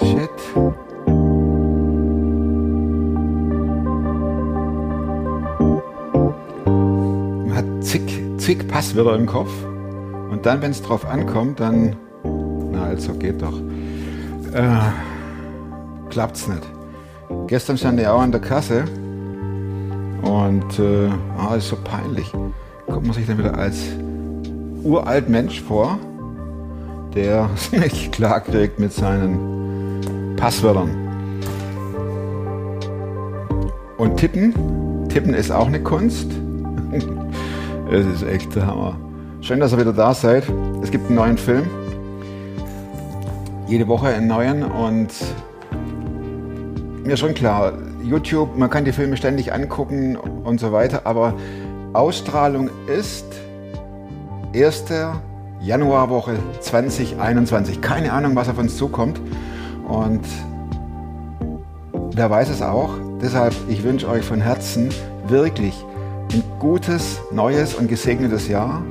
Shit. Man hat zig, zig Passwörter im Kopf. Und dann, wenn es drauf ankommt, dann. Na, also geht doch. Äh, klappt's nicht. Gestern stand ich auch an der Kasse und äh, ah, ist so peinlich. Kommt man sich dann wieder als uralt Mensch vor, der es nicht klar kriegt mit seinen Passwörtern. Und tippen, tippen ist auch eine Kunst. Es ist echt der Hammer. Schön, dass ihr wieder da seid. Es gibt einen neuen Film. Jede Woche einen neuen und mir schon klar, YouTube, man kann die Filme ständig angucken und so weiter, aber Ausstrahlung ist 1. Januarwoche 2021. Keine Ahnung, was auf uns zukommt. Und wer weiß es auch. Deshalb, ich wünsche euch von Herzen wirklich ein gutes, neues und gesegnetes Jahr.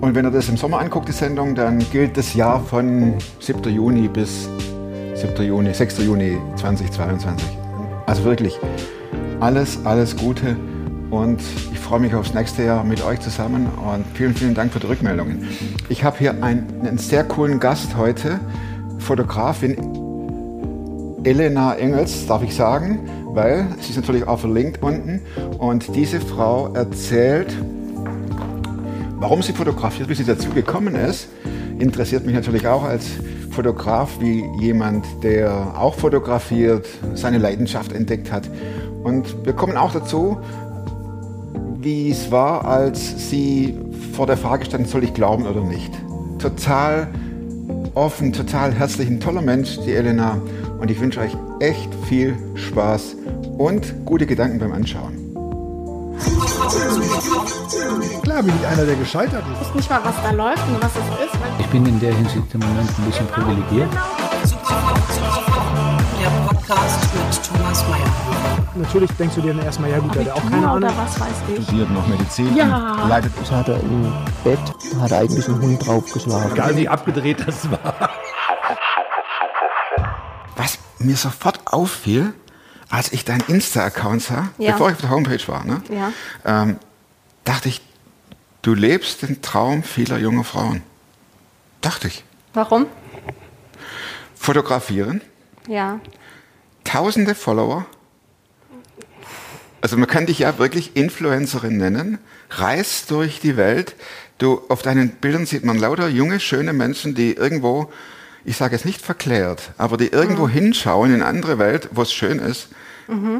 Und wenn ihr das im Sommer anguckt, die Sendung, dann gilt das Jahr von 7. Juni bis 7. Juni, 6. Juni 2022. Also wirklich alles, alles Gute und ich freue mich aufs nächste Jahr mit euch zusammen und vielen, vielen Dank für die Rückmeldungen. Ich habe hier einen, einen sehr coolen Gast heute, Fotografin Elena Engels, darf ich sagen, weil sie ist natürlich auch verlinkt unten und diese Frau erzählt, warum sie fotografiert, wie sie dazu gekommen ist. Interessiert mich natürlich auch als Fotograf wie jemand, der auch fotografiert, seine Leidenschaft entdeckt hat. Und wir kommen auch dazu, wie es war, als sie vor der Frage stand, soll ich glauben oder nicht. Total offen, total herzlich, ein toller Mensch, die Elena. Und ich wünsche euch echt viel Spaß und gute Gedanken beim Anschauen. Klar bin ich einer, der gescheitert ist. Ich weiß nicht mal, was da läuft und was es ist. Ich bin in der Hinsicht im Moment ein bisschen privilegiert. Der Podcast mit Thomas Mayer. Natürlich denkst du dir dann erstmal, ja gut, der hat auch keine Ahnung. was weiß ich. Studiert noch Medizin, Ja. leitet Das hat er im Bett, da hat er eigentlich einen Hund draufgeschlagen. Egal wie abgedreht das war. Was mir sofort auffiel, als ich deinen Insta-Account sah, Ja. bevor ich auf der Homepage war, ne, Ja. ähm, dachte ich, du lebst den Traum vieler junger Frauen. Dachte ich. Warum? Fotografieren, Ja. Tausende Follower. Also man kann dich ja wirklich Influencerin nennen, reist durch die Welt. Du, auf deinen Bildern sieht man lauter junge, schöne Menschen, die irgendwo, ich sage es nicht verklärt, aber die irgendwo hinschauen in eine andere Welt, wo es schön ist.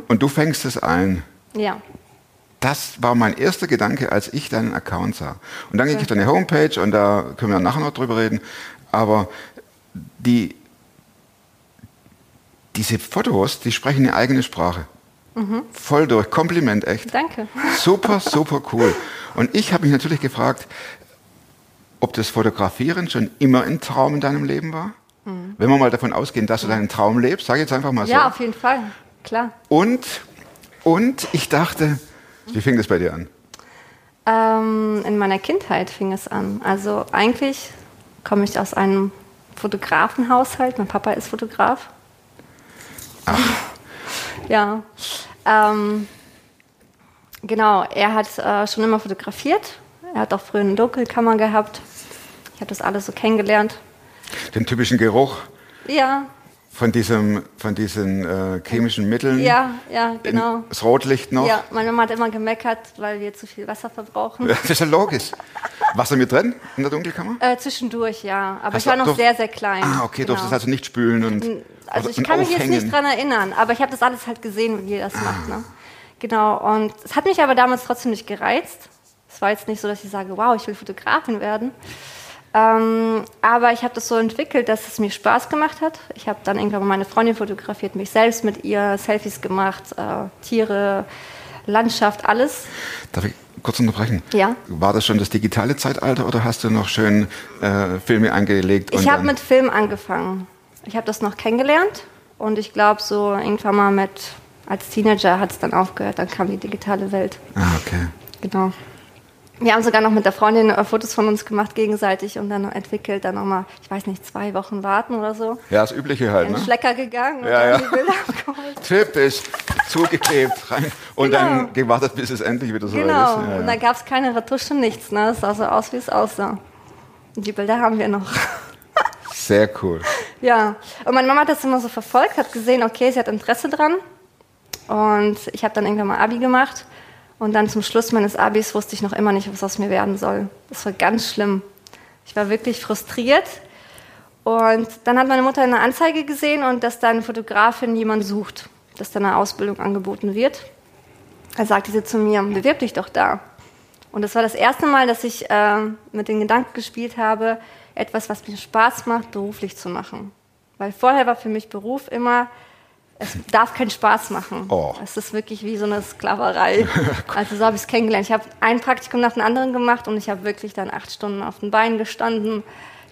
Und du fängst es ein. Ja. Das war mein erster Gedanke, als ich deinen Account sah. Und dann ging ich auf deine Homepage und da können wir nachher noch drüber reden. Aber die, diese Fotos, die sprechen eine eigene Sprache. Voll durch. Kompliment, echt. Danke. Super, super cool. Und ich habe mich natürlich gefragt, ob das Fotografieren schon immer ein Traum in deinem Leben war. Wenn wir mal davon ausgehen, dass du deinen Traum lebst, ich jetzt einfach mal so. Ja, auf jeden Fall. Klar. Und, und ich dachte, wie fing das bei dir an? Ähm, in meiner Kindheit fing es an. Also eigentlich komme ich aus einem Fotografenhaushalt. Mein Papa ist Fotograf. Ja. Ähm, genau, er hat äh, schon immer fotografiert. Er hat auch früher eine Dunkelkammer gehabt. Ich habe das alles so kennengelernt. Den typischen Geruch Ja, von, diesem, von diesen äh, chemischen Mitteln. ja, ja, genau. Das Rotlicht noch. Ja, meine Mama hat immer gemeckert, weil wir zu viel Wasser verbrauchen. Das ist ja logisch. Wasser mit drin in der Dunkelkammer? Äh, zwischendurch, ja. Aber Hast ich war du- noch sehr, sehr klein. Ah, okay, genau. durftest also nicht spülen und, Also ich und kann mich jetzt aufhängen. nicht dran erinnern, aber ich habe das alles halt gesehen, wie ihr das macht. Ne? Genau, und es hat mich aber damals trotzdem nicht gereizt. Es war jetzt nicht so, dass ich sage, wow, ich will Fotografin werden. Ähm, aber ich habe das so entwickelt, dass es mir Spaß gemacht hat. Ich habe dann irgendwann mal meine Freundin fotografiert, mich selbst mit ihr, Selfies gemacht, äh, Tiere, Landschaft, alles. Darf ich kurz unterbrechen? Ja. War das schon das digitale Zeitalter oder hast du noch schön äh, Filme angelegt? Ich habe mit Film angefangen. Ich habe das noch kennengelernt und ich glaube, so irgendwann mal mit, als Teenager hat es dann aufgehört, dann kam die digitale Welt. Ah, okay. Genau. Wir haben sogar noch mit der Freundin äh, Fotos von uns gemacht gegenseitig und dann entwickelt, dann nochmal, ich weiß nicht, zwei Wochen warten oder so. Ja, das Übliche halt, In ne? Schlecker gegangen und Ja, dann ja. die Bilder abgeholt. Typisch, zugeklebt rein und Genau. dann gewartet, bis es endlich wieder so Genau, ist. Ja, und dann gab es keine Retusche, nichts. Ne? Es sah so aus, wie es aussah. Und die Bilder haben wir noch. Sehr cool. Ja, und meine Mama hat das immer so verfolgt, hat gesehen, okay, sie hat Interesse dran. Und ich habe dann irgendwann mal Abi gemacht. Und dann zum Schluss meines Abis wusste ich noch immer nicht, was aus mir werden soll. Das war ganz schlimm. Ich war wirklich frustriert. Und dann hat meine Mutter eine Anzeige gesehen und dass da eine Fotografin jemand sucht, dass da eine Ausbildung angeboten wird. Da sagte sie zu mir, bewirb dich doch da. Und das war das erste Mal, dass ich äh, mit den Gedanken gespielt habe, etwas, was mir Spaß macht, beruflich zu machen. Weil vorher war für mich Beruf immer, es darf keinen Spaß machen. Oh. Es ist wirklich wie so eine Sklaverei. also so habe ich es kennengelernt. Ich habe ein Praktikum nach dem anderen gemacht und ich habe wirklich dann acht Stunden auf den Beinen gestanden.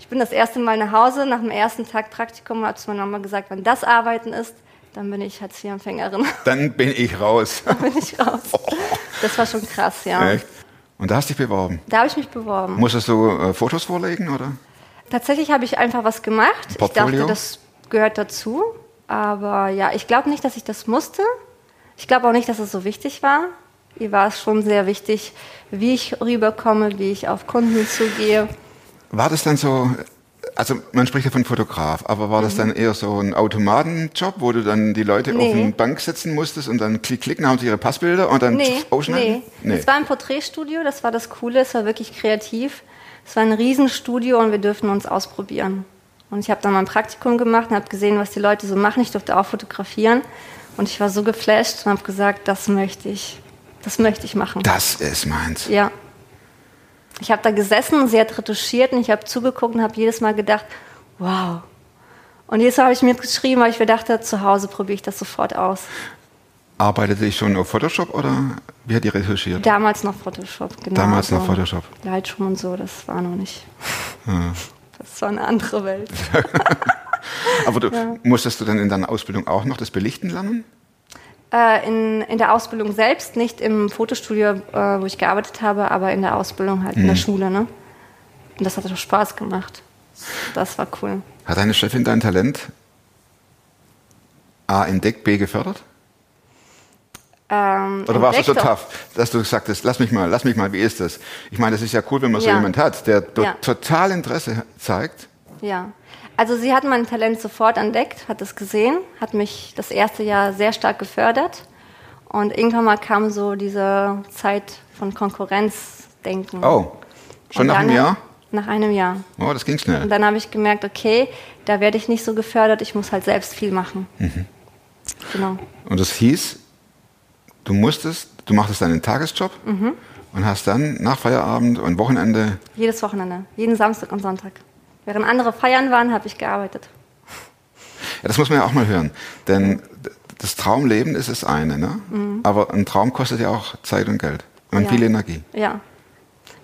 Ich bin das erste Mal nach Hause, nach dem ersten Tag Praktikum, habe zu meiner Mama gesagt, wenn das Arbeiten ist, dann bin ich Hartz-IV-Empfängerin. Dann bin ich raus. dann bin ich raus. Das war schon krass, ja. Echt? Und da hast du dich beworben. Da habe ich mich beworben. Musstest du äh, Fotos vorlegen, oder? Tatsächlich habe ich einfach was gemacht. Ich Portfolio? dachte, das gehört dazu. Aber ja, ich glaube nicht, dass ich das musste. Ich glaube auch nicht, dass es so wichtig war. Mir war es schon sehr wichtig, wie ich rüberkomme, wie ich auf Kunden zugehe. War das dann so, also man spricht ja von Fotograf, aber war das dann eher so ein Automatenjob, wo du dann die Leute auf Mhm. Nee. eine Bank setzen musstest und dann klick, klicken, haben sie ihre Passbilder und dann Nee, ausschneiden? nee. Es war ein Porträtstudio, das war das Coole, es war wirklich kreativ. Es war ein Riesenstudio und wir durften uns ausprobieren. Und ich habe dann mein Praktikum gemacht und habe gesehen, was die Leute so machen. Ich durfte auch fotografieren und ich war so geflasht und habe gesagt, das möchte ich, das möchte ich machen. Das ist meins. Ja. Ich habe da gesessen und sie hat retuschiert und ich habe zugeguckt und habe jedes Mal gedacht, wow. Und jedes Mal habe ich mir geschrieben, weil ich mir dachte, zu Hause probiere ich das sofort aus. Arbeitete ich schon auf Photoshop oder wie hat die retuschiert? Damals noch Photoshop, genau. Damals noch Photoshop. Lightroom und so, das war noch nicht. Das war eine andere Welt. Aber du, musstest du dann in deiner Ausbildung auch noch das Belichten lernen? Äh, in, in der Ausbildung selbst, nicht im Fotostudio, äh, wo ich gearbeitet habe, aber in der Ausbildung halt in Mhm. der Schule. Ne? Und das hat auch Spaß gemacht. Das war cool. Hat deine Chefin dein Talent A entdeckt, B gefördert? Ähm, Oder warst du so tough, dass du gesagt hast, lass mich mal, lass mich mal, wie ist das? Ich meine, das ist ja cool, wenn man so Ja. jemand hat, der Ja. total Interesse zeigt. Ja. Also sie hat mein Talent sofort entdeckt, hat es gesehen, hat mich das erste Jahr sehr stark gefördert. Und irgendwann mal kam so diese Zeit von Konkurrenzdenken. Oh, schon Und nach einem Jahr? Nach einem Jahr. Oh, das ging Und schnell. dann habe ich gemerkt, okay, da werde ich nicht so gefördert, ich muss halt selbst viel machen. Mhm. Genau. Und das hieß, du musstest, du machtest deinen Tagesjob Mhm. und hast dann nach Feierabend und Wochenende, Jedes Wochenende, jeden Samstag und Sonntag. Während andere feiern waren, habe ich gearbeitet. ja, das muss man ja auch mal hören, denn das Traumleben ist das eine, ne? aber ein Traum kostet ja auch Zeit und Geld und Mhm. Ja. viel Energie. Ja.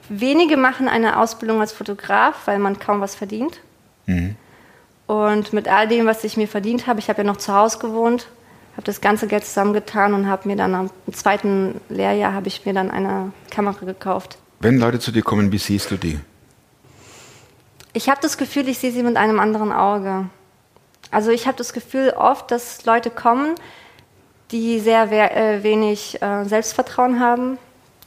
Wenige machen eine Ausbildung als Fotograf, weil man kaum was verdient. Und mit all dem, was ich mir verdient habe, ich habe ja noch zu Hause gewohnt, habe das ganze Geld zusammengetan und habe mir dann am zweiten Lehrjahr habe ich mir dann eine Kamera gekauft. Wenn Leute zu dir kommen, wie siehst du die? Ich habe das Gefühl, ich sehe sie mit einem anderen Auge. Also ich habe das Gefühl oft, dass Leute kommen, die sehr äh, wenig äh, Selbstvertrauen haben,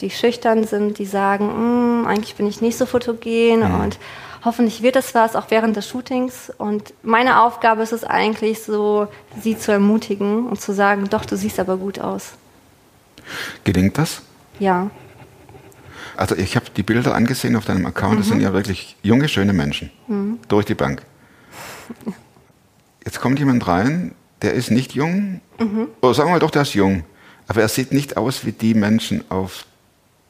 die schüchtern sind, die sagen, "Mm, eigentlich bin ich nicht so fotogen und hoffentlich wird das was, auch während des Shootings. Und meine Aufgabe ist es eigentlich so, sie zu ermutigen und zu sagen, doch, du siehst aber gut aus. Gelingt das? Ja, Also ich habe die Bilder angesehen auf deinem Account, das Mhm. sind ja wirklich junge, schöne Menschen. Durch die Bank. Jetzt kommt jemand rein, der ist nicht jung, Mhm. oder sagen wir mal doch, der ist jung, aber er sieht nicht aus wie die Menschen auf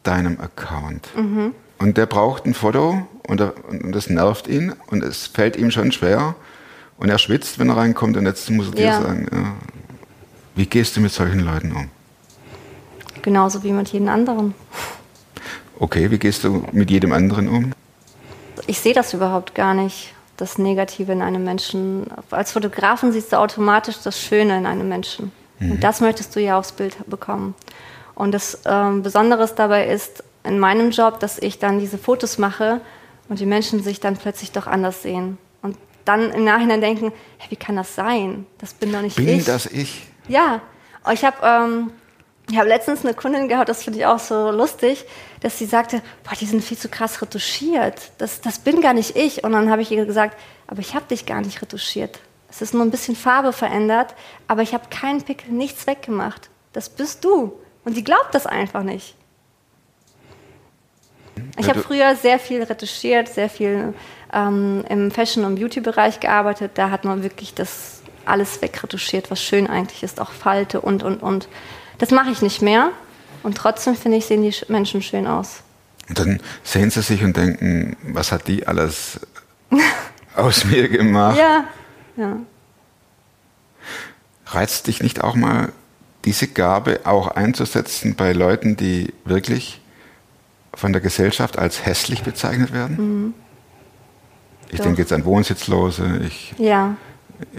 deinem Account. Mhm. Und der braucht ein Foto und, er, und das nervt ihn und es fällt ihm schon schwer und er schwitzt, wenn er reinkommt und jetzt muss er dir Ja. sagen, ja, wie gehst du mit solchen Leuten um? genauso wie mit jedem anderen. Okay, wie gehst du mit jedem anderen um? ich sehe das überhaupt gar nicht, das Negative in einem Menschen. Als Fotografen siehst du automatisch das Schöne in einem Menschen. Und das möchtest du ja aufs Bild bekommen. Und das ähm, Besondere dabei ist, in meinem Job, dass ich dann diese Fotos mache und die Menschen sich dann plötzlich doch anders sehen. Und dann im Nachhinein denken, hey, wie kann das sein? Das bin doch nicht Bin ich. das ich? Ja, ich habe ähm, ich hab letztens eine Kundin gehabt, das finde ich auch so lustig, dass sie sagte, boah, die sind viel zu krass retuschiert. Das, das bin gar nicht ich. Und dann habe ich ihr gesagt, aber ich habe dich gar nicht retuschiert. Es ist nur ein bisschen Farbe verändert, aber ich habe keinen Pickel, nichts weggemacht. Das bist du. Und die glaubt das einfach nicht. Ich habe früher sehr viel retuschiert, sehr viel ähm, im Fashion- und Beauty-Bereich gearbeitet. Da hat man wirklich das alles wegretuschiert, was schön eigentlich ist, auch Falte und, und, und. Das mache ich nicht mehr. Und trotzdem, finde ich, sehen die Sch- Menschen schön aus. Und dann sehen sie sich und denken, was hat die alles aus mir gemacht? Ja, ja. Reizt dich nicht auch mal, diese Gabe auch einzusetzen bei Leuten, die wirklich von der Gesellschaft als hässlich bezeichnet werden? Ich Mhm. Doch. denke jetzt an Wohnsitzlose, ich, Ja,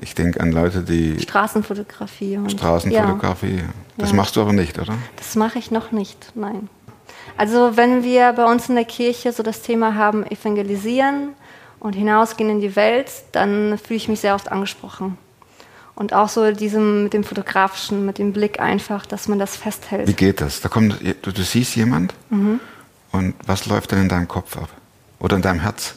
ich denke an Leute, die Straßenfotografie. Und, Ja, Straßenfotografie. Das Ja. machst du aber nicht, oder? das mache ich noch nicht, nein. Also wenn wir bei uns in der Kirche so das Thema haben, evangelisieren und hinausgehen in die Welt, dann fühle ich mich sehr oft angesprochen. Und auch so diesem mit dem fotografischen, mit dem Blick einfach, dass man das festhält. Wie geht das? Da kommt, du, du siehst jemand Mhm. Und was läuft dann in deinem Kopf ab? Oder in deinem Herz?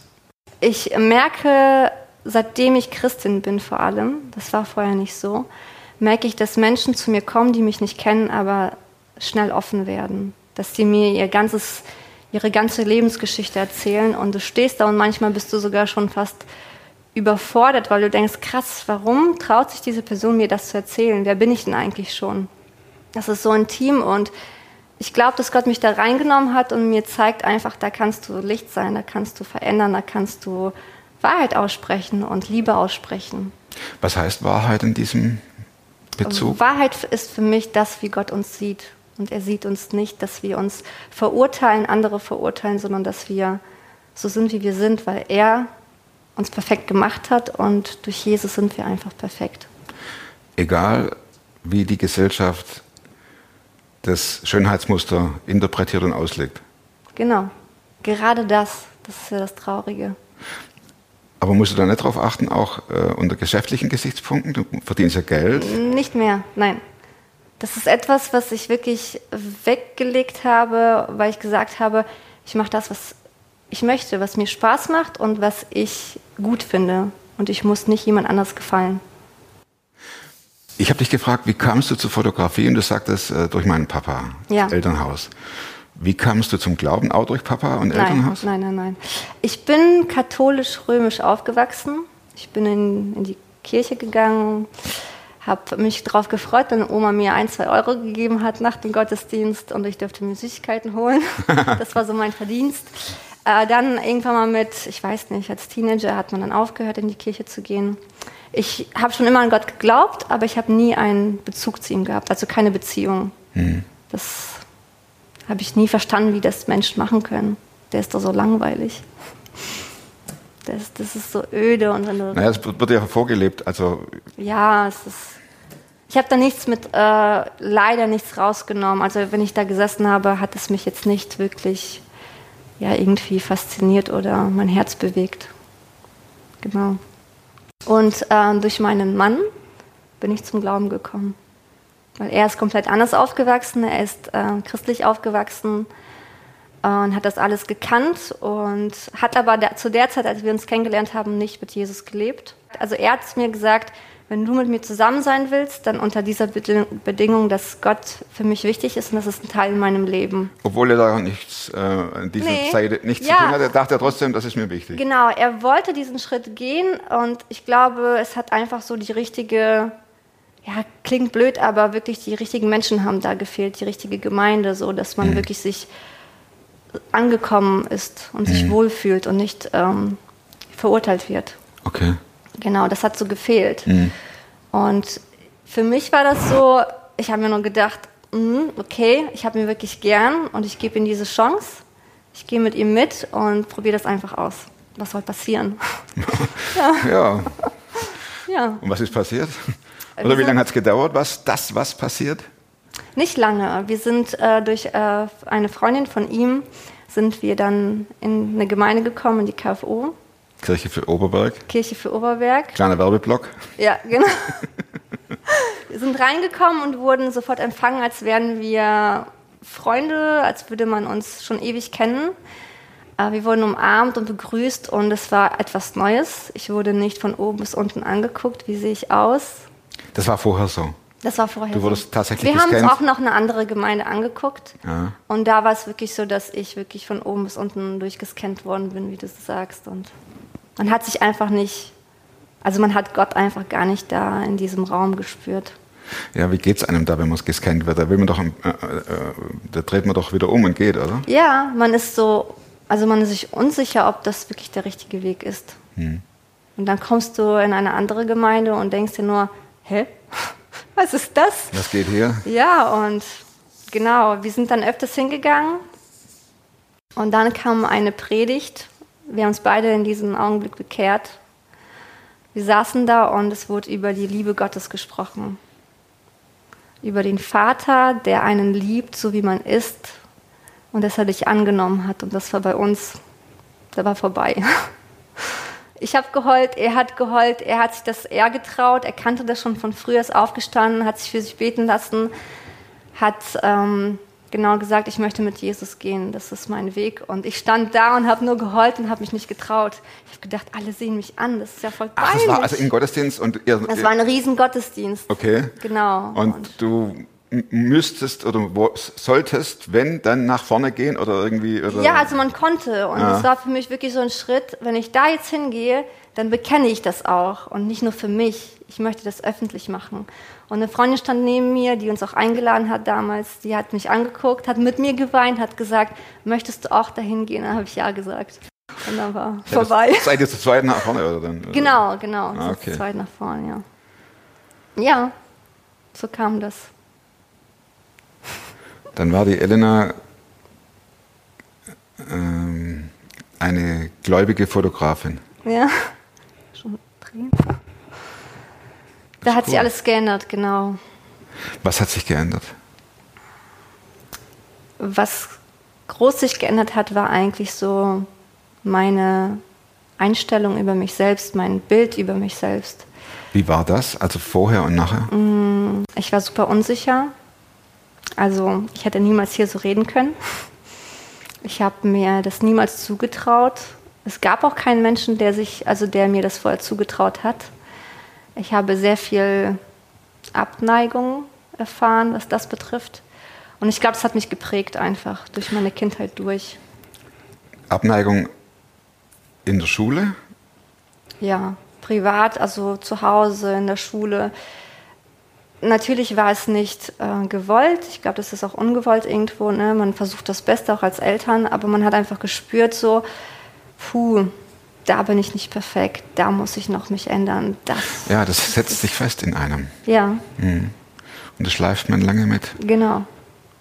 Ich merke, seitdem ich Christin bin vor allem, das war vorher nicht so, merke ich, dass Menschen zu mir kommen, die mich nicht kennen, aber schnell offen werden. Dass sie mir ihr ganzes, ihre ganze Lebensgeschichte erzählen und du stehst da und manchmal bist du sogar schon fast überfordert, weil du denkst, krass, warum traut sich diese Person mir das zu erzählen? Wer bin ich denn eigentlich schon? Das ist so intim und ich glaube, dass Gott mich da reingenommen hat und mir zeigt einfach, da kannst du Licht sein, da kannst du verändern, da kannst du Wahrheit aussprechen und Liebe aussprechen. Was heißt Wahrheit in diesem Bezug? Wahrheit ist für mich das, wie Gott uns sieht. Und er sieht uns nicht, dass wir uns verurteilen, andere verurteilen, sondern dass wir so sind, wie wir sind, weil er uns perfekt gemacht hat und durch Jesus sind wir einfach perfekt. Egal, wie die Gesellschaft das Schönheitsmuster interpretiert und auslegt. Genau. Gerade das, das ist ja das Traurige. Aber musst du da nicht darauf achten, auch äh, unter geschäftlichen Gesichtspunkten? Du verdienst ja Geld. Nicht mehr, nein. Das ist etwas, was ich wirklich weggelegt habe, weil ich gesagt habe, ich mache das, was ich möchte, was mir Spaß macht und was ich gut finde. Und ich muss nicht jemand anders gefallen. Ich habe dich gefragt, wie kamst du zur Fotografie? Und du sagtest, äh, durch meinen Papa, Ja. Elternhaus. Wie kamst du zum Glauben? Auch durch Papa und Nein, Elternhaus? nein, nein, nein. Ich bin katholisch-römisch aufgewachsen. Ich bin in, in die Kirche gegangen, habe mich darauf gefreut, wenn Oma mir ein, zwei Euro gegeben hat nach dem Gottesdienst und ich durfte mir Süßigkeiten holen. das war so mein Verdienst. Äh, dann irgendwann mal mit, ich weiß nicht, als Teenager hat man dann aufgehört, in die Kirche zu gehen. Ich habe schon immer an Gott geglaubt, aber ich habe nie einen Bezug zu ihm gehabt, also keine Beziehung. Das habe ich nie verstanden, wie das Menschen machen können. Der ist doch so langweilig. Das, das ist so öde und wenn du Naja, es wird wird ja vorgelebt. Also ja, es ist. Ich habe da nichts mit, äh, leider nichts rausgenommen. Also wenn ich da gesessen habe, hat es mich jetzt nicht wirklich ja, irgendwie fasziniert oder mein Herz bewegt. Genau. Und äh, durch meinen Mann bin ich zum Glauben gekommen. Weil er ist komplett anders aufgewachsen, er ist äh, christlich aufgewachsen äh, und hat das alles gekannt und hat aber da, zu der Zeit, als wir uns kennengelernt haben, nicht mit Jesus gelebt. Also er hat mir gesagt, wenn du mit mir zusammen sein willst, dann unter dieser Beding- Bedingung, dass Gott für mich wichtig ist und das ist ein Teil in meinem Leben. obwohl er da nichts äh, an dieser Nee. Zeit nichts Ja. zu tun hatte, dachte er trotzdem, das ist mir wichtig. Genau, er wollte diesen Schritt gehen und ich glaube, es hat einfach so die richtige, ja, klingt blöd, aber wirklich die richtigen Menschen haben da gefehlt, die richtige Gemeinde, so dass man wirklich sich angekommen ist und sich wohlfühlt und nicht ähm, verurteilt wird. Okay. Genau, das hat so gefehlt. Und für mich war das so, ich habe mir nur gedacht, mm, okay, ich habe ihn wirklich gern und ich gebe ihm diese Chance. Ich gehe mit ihm mit und probiere das einfach aus. Was soll passieren? Ja. ja. Und was ist passiert? Wir Oder wie sind- lange hat es gedauert, was das, was passiert? Nicht lange. Wir sind äh, durch äh, eine Freundin von ihm sind wir dann in eine Gemeinde gekommen, in die KFO, Kirche für Oberberg. Kirche für Oberberg. Kleiner Werbeblock. Ja, genau. wir sind reingekommen und wurden sofort empfangen, als wären wir Freunde, als würde man uns schon ewig kennen. Äh, Wir wurden umarmt und begrüßt und es war etwas Neues. Ich wurde nicht von oben bis unten angeguckt, wie sehe ich aus. Das war vorher so. Das war vorher. Du so. wurdest tatsächlich Wir haben uns gescannt? auch noch eine andere Gemeinde angeguckt. Ja. Und da war es wirklich so, dass ich wirklich von oben bis unten durchgescannt worden bin, wie du es sagst. Und man hat sich einfach nicht, also man hat Gott einfach gar nicht da in diesem Raum gespürt. Ja, wie geht's einem da, wenn man gescannt wird? Da will man doch, äh, äh, da dreht man doch wieder um und geht, oder? Ja, man ist so, also man ist sich unsicher, ob das wirklich der richtige Weg ist. Und dann kommst du in eine andere Gemeinde und denkst dir nur, hä? Was ist das? Was geht hier? Ja, und genau, wir sind dann öfters hingegangen und dann kam eine Predigt. Wir haben uns beide in diesem Augenblick bekehrt. Wir saßen da und es wurde über die Liebe Gottes gesprochen. Über den Vater, der einen liebt, so wie man ist und dass er dich angenommen hat. Und das war bei uns, da war vorbei. Ich habe geheult, er hat geheult, er hat sich das eher getraut, er kannte das schon von früher, ist aufgestanden, hat sich für sich beten lassen, hat ähm, genau gesagt, ich möchte mit Jesus gehen, das ist mein Weg. Und ich stand da und habe nur geheult und habe mich nicht getraut. Ich habe gedacht, alle sehen mich an, das ist ja voll Ach, peinlich. das war also im Gottesdienst und ihr, das war ein riesen Gottesdienst. Okay. Genau. Und du m- müsstest oder solltest, wenn, dann nach vorne gehen oder irgendwie. Oder Ja, also man konnte. Und Ja. es war für mich wirklich so ein Schritt, wenn ich da jetzt hingehe, dann bekenne ich das auch. Und nicht nur für mich. Ich möchte das öffentlich machen. Und eine Freundin stand neben mir, die uns auch eingeladen hat damals. Die hat mich angeguckt, hat mit mir geweint, hat gesagt, möchtest du auch dahin gehen? Dann habe ich ja gesagt. Und dann war Ja, das- vorbei. Seid ihr zu zweit nach vorne oder dann? Genau, genau. Ah, okay. zu zweit nach vorne, ja. Ja, so kam das. Dann war die Elena ähm, eine gläubige Fotografin. Ja. Schon drehen. Da hat sich cool. alles geändert, genau. Was hat sich geändert? Was groß sich geändert hat, war eigentlich so meine Einstellung über mich selbst, mein Bild über mich selbst. Wie war das? Also vorher und nachher? Ich war super unsicher. Also ich hätte niemals hier so reden können. Ich habe mir das niemals zugetraut. Es gab auch keinen Menschen, der sich, also der mir das vorher zugetraut hat. Ich habe sehr viel Abneigung erfahren, was das betrifft. Und ich glaube, es hat mich geprägt einfach durch meine Kindheit durch. Abneigung in der Schule? Ja, privat, also zu Hause, in der Schule. Natürlich war es nicht äh, gewollt. Ich glaube, das ist auch ungewollt irgendwo. Ne? Man versucht das Beste auch als Eltern, aber man hat einfach gespürt, so, puh, da bin ich nicht perfekt, da muss ich noch mich ändern. Das, Ja, das setzt sich fest in einem. ja, Und das schleift man lange mit. genau.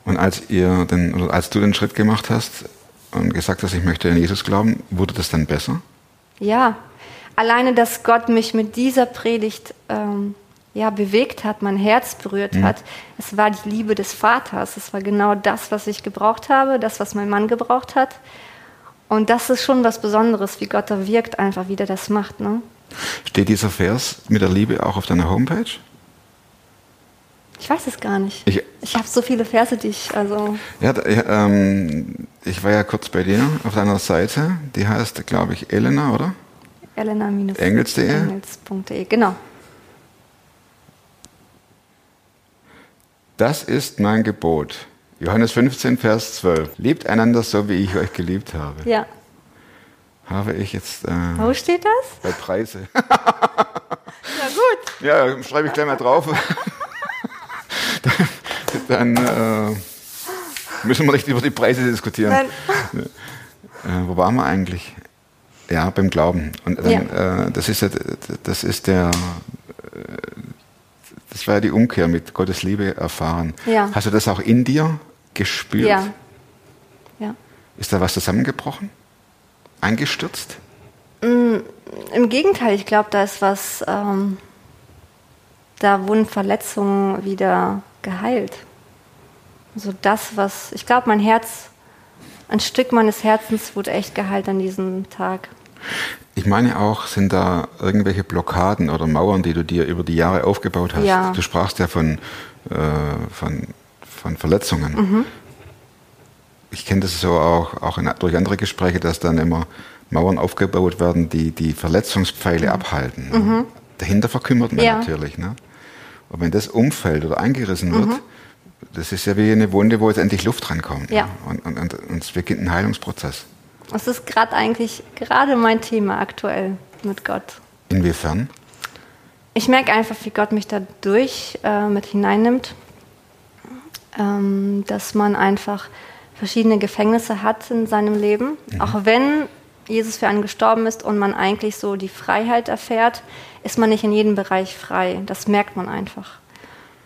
Und als ihr den, als du den Schritt gemacht hast und gesagt hast, ich möchte an Jesus glauben, wurde das dann besser? Ja, alleine, dass Gott mich mit dieser Predigt ähm, ja, bewegt hat, mein Herz berührt hat. Es war die Liebe des Vaters. Es war genau das, was ich gebraucht habe, das, was mein Mann gebraucht hat. Und das ist schon was Besonderes, wie Gott da wirkt, einfach wie der das macht. Ne? Steht dieser Vers mit der Liebe auch auf deiner Homepage? Ich weiß es gar nicht. Ich- Ich habe so viele Verse, die ich, also, Ja, ähm, ich war ja kurz bei dir auf deiner Seite. Die heißt, glaube ich, Elena, oder? elena-engels.de. Engels.de? Genau. Das ist mein Gebot. Johannes 15, Vers 12. Liebt einander so, wie ich euch geliebt habe. Ja. Habe ich jetzt äh, Wo steht das? bei Preise. Ja, gut. Ja, schreibe ich gleich mal drauf. Dann äh, müssen wir nicht über die Preise diskutieren. Nein. Äh, wo waren wir eigentlich? Ja, beim Glauben. Und dann, äh, das ist ja, das ist der, äh, das war ja die Umkehr mit Gottes Liebe erfahren. Ja. Hast du das auch in dir gespürt? Ja. Ja. Ist da was zusammengebrochen? Eingestürzt? Im Gegenteil, ich glaube, da ist was, ähm, da wurden Verletzungen wieder geheilt. So das, was, ich glaube, mein Herz, ein Stück meines Herzens wurde echt geheilt an diesem Tag. Ich meine auch, sind da irgendwelche Blockaden oder Mauern, die du dir über die Jahre aufgebaut hast? Ja. Du sprachst ja von, äh, von, von Verletzungen. Mhm. Ich kenne das so auch, auch in, durch andere Gespräche, dass dann immer Mauern aufgebaut werden, die die Verletzungspfeile abhalten. ne? Dahinter verkümmert man Mhm. Ja. natürlich. Ne? Und wenn das umfällt oder eingerissen Mhm. wird, das ist ja wie eine Wunde, wo jetzt endlich Luft rankommt. Ja. Ne? Und, und, und, und es beginnt ein Heilungsprozess. Das ist gerade eigentlich gerade mein Thema aktuell mit Gott. Inwiefern? Ich merke einfach, wie Gott mich da durch äh, mit hineinnimmt. Ähm, dass man einfach verschiedene Gefängnisse hat in seinem Leben. Auch wenn Jesus für einen gestorben ist und man eigentlich so die Freiheit erfährt, ist man nicht in jedem Bereich frei. Das merkt man einfach.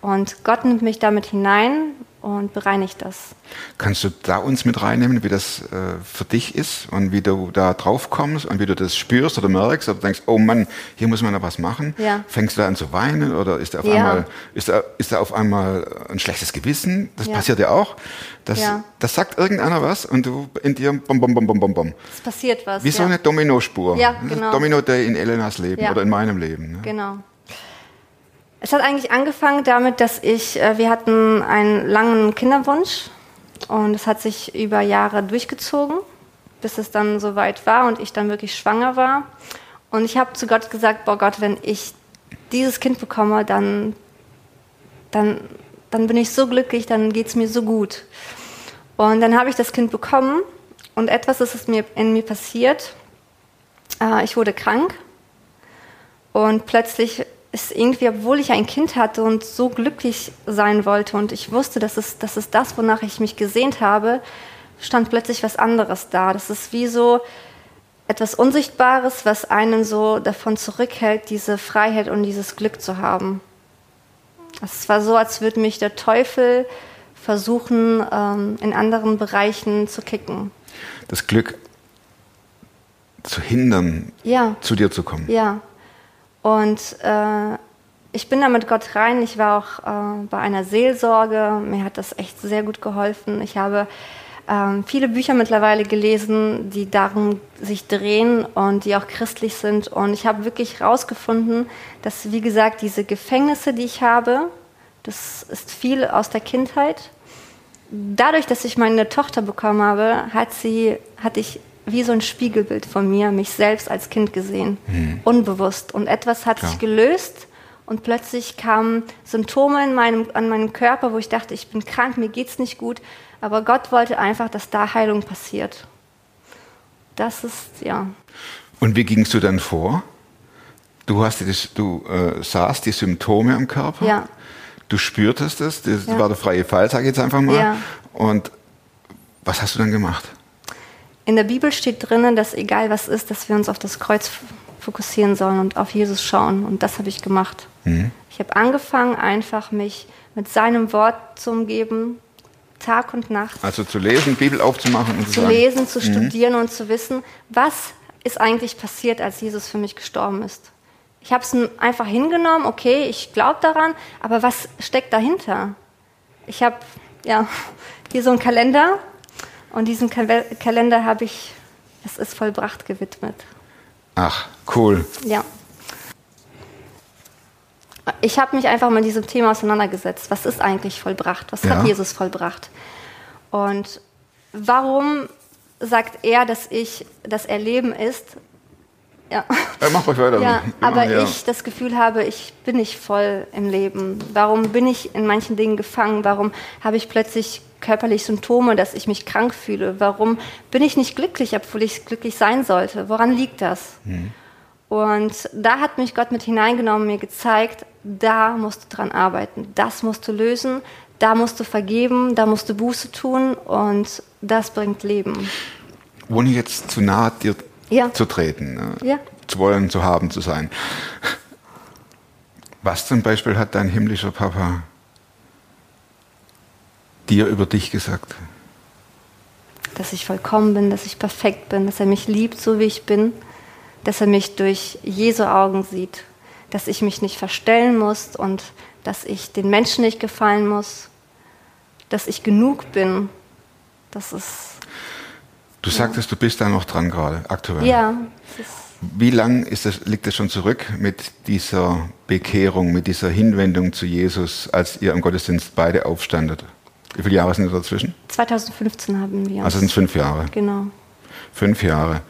Und Gott nimmt mich damit hinein und bereinigt das. Kannst du da uns mit reinnehmen, wie das äh, für dich ist und wie du da drauf kommst und wie du das spürst oder merkst oder denkst, oh Mann, hier muss man noch was machen? Ja. Fängst du da an zu weinen oder ist da auf Ja. einmal ist da, ist da auf einmal ein schlechtes Gewissen? Das Ja. passiert ja auch. Das, das sagt irgendeiner was und du in dir bom bom bom bom bom bom. Es passiert was. Wie so eine Dominospur. Ja, genau. Domino Day in Elenas Leben oder in meinem Leben. Ne? Genau. Es hat eigentlich angefangen damit, dass ich, äh, wir hatten einen langen Kinderwunsch und es hat sich über Jahre durchgezogen, bis es dann soweit war und ich dann wirklich schwanger war. Und ich habe zu Gott gesagt, boah Gott, wenn ich dieses Kind bekomme, dann, dann, dann bin ich so glücklich, dann geht es mir so gut. Und dann habe ich das Kind bekommen und etwas ist mir, in mir passiert. Äh, ich wurde krank und plötzlich ist irgendwie, obwohl ich ein Kind hatte und so glücklich sein wollte und ich wusste, dass es, das ist das, wonach ich mich gesehnt habe, stand plötzlich was anderes da. Das ist wie so etwas Unsichtbares, was einen so davon zurückhält, diese Freiheit und dieses Glück zu haben. Es war so, als würde mich der Teufel versuchen, ähm, in anderen Bereichen zu kicken. Das Glück zu hindern, Ja. zu dir zu kommen. Ja. Und äh, ich bin da mit Gott rein. Ich war auch äh, bei einer Seelsorge. Mir hat das echt sehr gut geholfen. Ich habe ähm, viele Bücher mittlerweile gelesen, die darum sich drehen und die auch christlich sind. Und ich habe wirklich herausgefunden, dass, wie gesagt, diese Gefängnisse, die ich habe, das ist viel aus der Kindheit. Dadurch, dass ich meine Tochter bekommen habe, hat sie, hatte ich wie so ein Spiegelbild von mir, mich selbst als Kind gesehen, unbewusst. Und etwas hat Klar. sich gelöst und plötzlich kamen Symptome in meinem, an meinem Körper, wo ich dachte, ich bin krank, mir geht's nicht gut. Aber Gott wollte einfach, dass da Heilung passiert. Das ist, ja. Und wie gingst du dann vor? Du, hast die, du äh, sahst die Symptome am Körper. Ja. Du spürtest es. Das Ja. war der freie Fall, sage ich jetzt einfach mal. Ja. Und was hast du dann gemacht? In der Bibel steht drinnen, dass egal was ist, dass wir uns auf das Kreuz fokussieren sollen und auf Jesus schauen. Und das habe ich gemacht. Ich habe angefangen, einfach mich mit seinem Wort zu umgeben, Tag und Nacht. Also zu lesen, Bibel aufzumachen und zu, zu sagen, lesen, zu studieren und zu wissen, was ist eigentlich passiert, als Jesus für mich gestorben ist. Ich habe es einfach hingenommen, okay, ich glaube daran, aber was steckt dahinter? Ich habe ja hier so einen Kalender und diesen Kal Kalender habe ich, es ist vollbracht gewidmet. Ach, cool. Ja. Ich habe mich einfach mit diesem Thema auseinandergesetzt. Was ist eigentlich vollbracht? Was Ja. hat Jesus vollbracht? Und warum sagt er, dass ich das Erleben ist? Ja. Äh, mach ruhig weiter. Ja, aber ja- ich das Gefühl habe, ich bin nicht voll im Leben. Warum bin ich in manchen Dingen gefangen? Warum habe ich plötzlich körperlich Symptome, dass ich mich krank fühle? Warum bin ich nicht glücklich, obwohl ich glücklich sein sollte? Woran liegt das? Und da hat mich Gott mit hineingenommen, mir gezeigt, da musst du dran arbeiten, das musst du lösen, da musst du vergeben, da musst du Buße tun und das bringt Leben. Ohne jetzt zu nahe dir Ja. zu treten. Ne? Ja. Zu wollen, zu haben, zu sein. Was zum Beispiel hat dein himmlischer Papa dir über dich gesagt? dass ich vollkommen bin, dass ich perfekt bin, dass er mich liebt, so wie ich bin, dass er mich durch Jesu Augen sieht, dass ich mich nicht verstellen muss und dass ich den Menschen nicht gefallen muss, dass ich genug bin. Das ist, Du sagtest, du bist da noch dran gerade, aktuell. ja, das Wie lang ist das, liegt es schon zurück mit dieser Bekehrung, mit dieser Hinwendung zu Jesus, als ihr im Gottesdienst beide aufstandet? Wie viele Jahre sind dazwischen? 2015 haben wir. Also sind es fünf Jahre. genau. Fünf Jahre.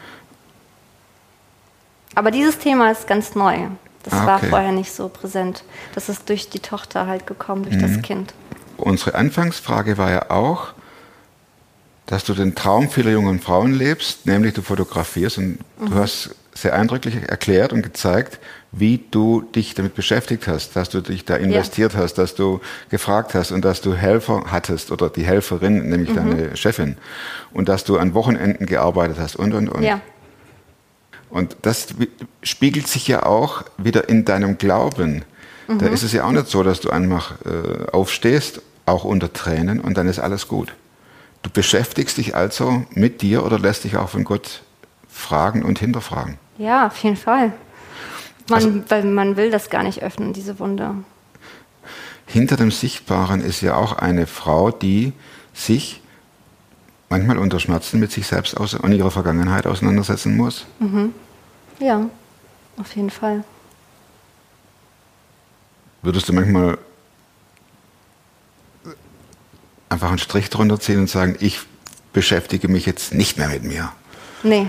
Aber dieses Thema ist ganz neu. Das Ah, war okay. vorher nicht so präsent. Das ist durch die Tochter halt gekommen, durch Mhm. das Kind. Unsere Anfangsfrage war ja auch, dass du den Traum vieler jungen Frauen lebst, nämlich du fotografierst und du hast sehr eindrücklich erklärt und gezeigt, wie du dich damit beschäftigt hast, dass du dich da investiert hast, dass du gefragt hast und dass du Helfer hattest oder die Helferin, nämlich deine Chefin und dass du an Wochenenden gearbeitet hast und und und. Ja, Und das spiegelt sich ja auch wieder in deinem Glauben. Da ist es ja auch nicht so, dass du einfach äh, aufstehst, auch unter Tränen, und dann ist alles gut. Du beschäftigst dich also mit dir oder lässt dich auch von Gott fragen und hinterfragen. ja, auf jeden Fall. Man, Also- weil man will das gar nicht öffnen, diese Wunde. Hinter dem Sichtbaren ist ja auch eine Frau, die sich manchmal unter Schmerzen mit sich selbst aus und ihrer Vergangenheit auseinandersetzen muss. Ja, auf jeden Fall. Würdest du manchmal einfach einen Strich drunter ziehen und sagen, ich beschäftige mich jetzt nicht mehr mit mir? Nee,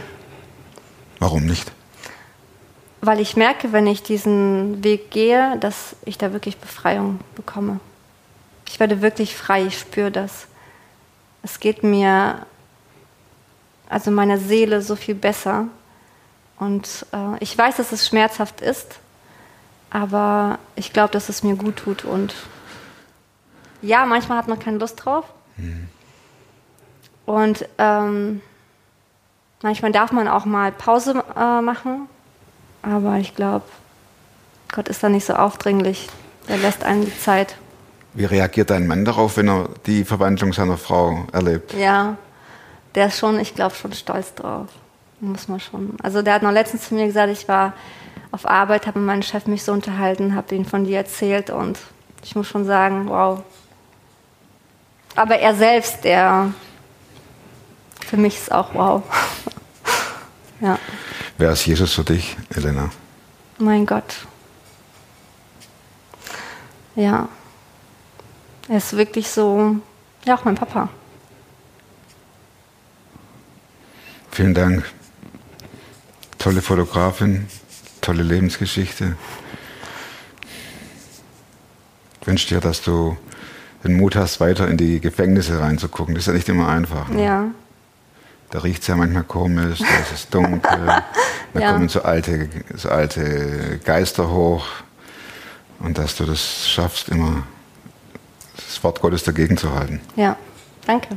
Warum nicht? weil ich merke, wenn ich diesen Weg gehe, dass ich da wirklich Befreiung bekomme. Ich werde wirklich frei, ich spüre das. Es geht mir, also meiner Seele so viel besser. Und äh, ich weiß, dass es schmerzhaft ist, aber ich glaube, dass es mir gut tut. Und ja, manchmal hat man keine Lust drauf. Und ähm, manchmal darf man auch mal Pause äh, machen. Aber ich glaube, Gott ist da nicht so aufdringlich. Er lässt einen die Zeit. Wie reagiert dein Mann darauf, wenn er die Verwandlung seiner Frau erlebt? Ja, der ist schon, ich glaube, schon stolz drauf. Muss man schon. Also der hat noch letztens zu mir gesagt, ich war auf Arbeit, habe mit meinem Chef mich so unterhalten, habe ihn von dir erzählt und ich muss schon sagen, wow. Aber er selbst, der, für mich ist auch wow. ja, Wer ist Jesus für dich, Elena? mein Gott. Ja, er ist wirklich so, ja, auch mein Papa. Vielen Dank. Tolle Fotografin, tolle Lebensgeschichte. Ich wünsche dir, dass du den Mut hast, weiter in die Gefängnisse reinzugucken. Das ist ja nicht immer einfach. ne? Ja, Da riecht es ja manchmal komisch, da ist es dunkel, da Ja. kommen so alte, so alte Geister hoch. Und dass du das schaffst, immer das Wort Gottes dagegen zu halten. ja, danke.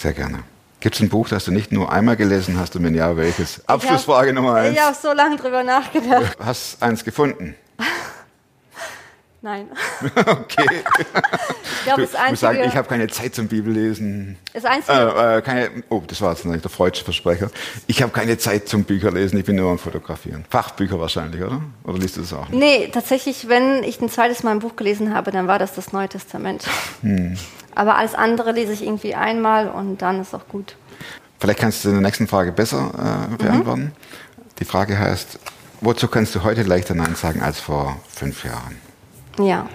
Sehr gerne. Gibt es ein Buch, das du nicht nur einmal gelesen hast und wenn ja, welches? Abschlussfrage Nummer eins. Ich habe so lange drüber nachgedacht. Hast eins gefunden? Nein. Okay. Ich glaube, das musst sagen, Einzige, ich habe keine Zeit zum Bibellesen. das Einzige Äh, äh, keine, oh, das war jetzt nicht der freudsche Versprecher. Ich habe keine Zeit zum Bücherlesen, ich bin nur am Fotografieren. Fachbücher wahrscheinlich, oder? Oder liest du das auch nicht? Nee, tatsächlich, wenn ich ein zweites Mal ein Buch gelesen habe, dann war das das Neue Testament. Hm. Aber alles andere lese ich irgendwie einmal und dann ist auch gut. Vielleicht kannst du in der nächsten Frage besser äh, beantworten. Die Frage heißt, wozu kannst du heute leichter Nein sagen als vor fünf Jahren? Ja,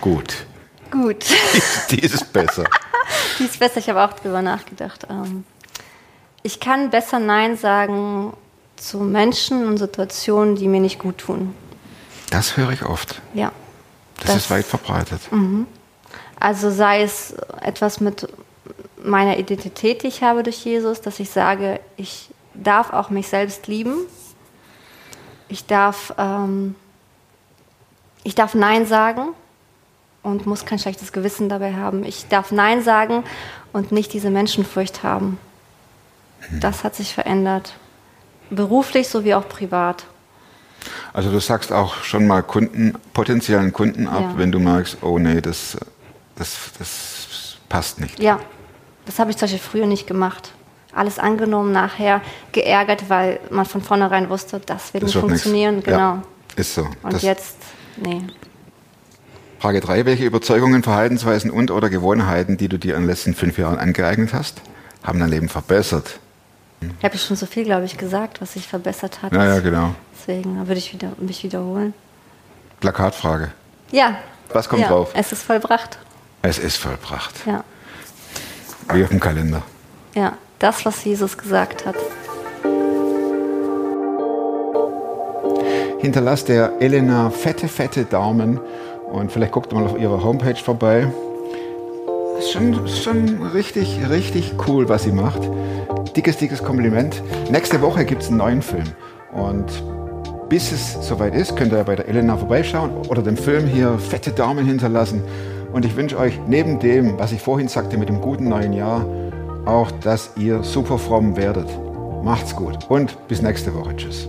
Gut, gut. die ist besser. Die ist besser, ich habe auch drüber nachgedacht. Ähm, ich kann besser Nein sagen zu Menschen und Situationen, die mir nicht gut tun. Das höre ich oft. Ja. Das, Das- ist weit verbreitet. Also sei es etwas mit meiner Identität, die ich habe durch Jesus, dass ich sage, ich darf auch mich selbst lieben. Ich darf, ähm, ich darf Nein sagen und muss kein schlechtes Gewissen dabei haben. Ich darf Nein sagen und nicht diese Menschenfurcht haben. Das hat sich verändert. Beruflich sowie auch privat. Also du sagst auch schon mal Kunden, potenziellen Kunden ab, Ja. wenn du merkst, oh nee, das, das, das passt nicht. Ja, das habe ich zum Beispiel früher nicht gemacht. Alles angenommen, nachher geärgert, weil man von vornherein wusste, das wird Das nicht funktionieren. Genau. Ja, ist so. Und das, jetzt, nee. Frage 3. Welche Überzeugungen, Verhaltensweisen und oder Gewohnheiten, die du dir in den letzten fünf Jahren angeeignet hast, haben dein Leben verbessert? Ich habe schon so viel, glaube ich, gesagt, was sich verbessert hat. Ja, ja, genau. Deswegen würde ich wieder, mich wiederholen. Plakatfrage. Ja. Was kommt ja, drauf? Es ist vollbracht. Es ist vollbracht. Ja. Wie auf dem Kalender. Ja. Das, was Jesus gesagt hat. Hinterlasst der Elena fette, fette Daumen und vielleicht guckt mal auf ihrer Homepage vorbei. Schon, schon richtig, richtig cool, was sie macht. Dickes, dickes Kompliment. Nächste Woche gibt es einen neuen Film. Und bis es soweit ist, könnt ihr bei der Elena vorbeischauen oder dem Film hier fette Daumen hinterlassen. Und ich wünsche euch neben dem, was ich vorhin sagte mit dem guten neuen Jahr, auch, dass ihr super fromm werdet. Macht's gut und bis nächste Woche. Tschüss.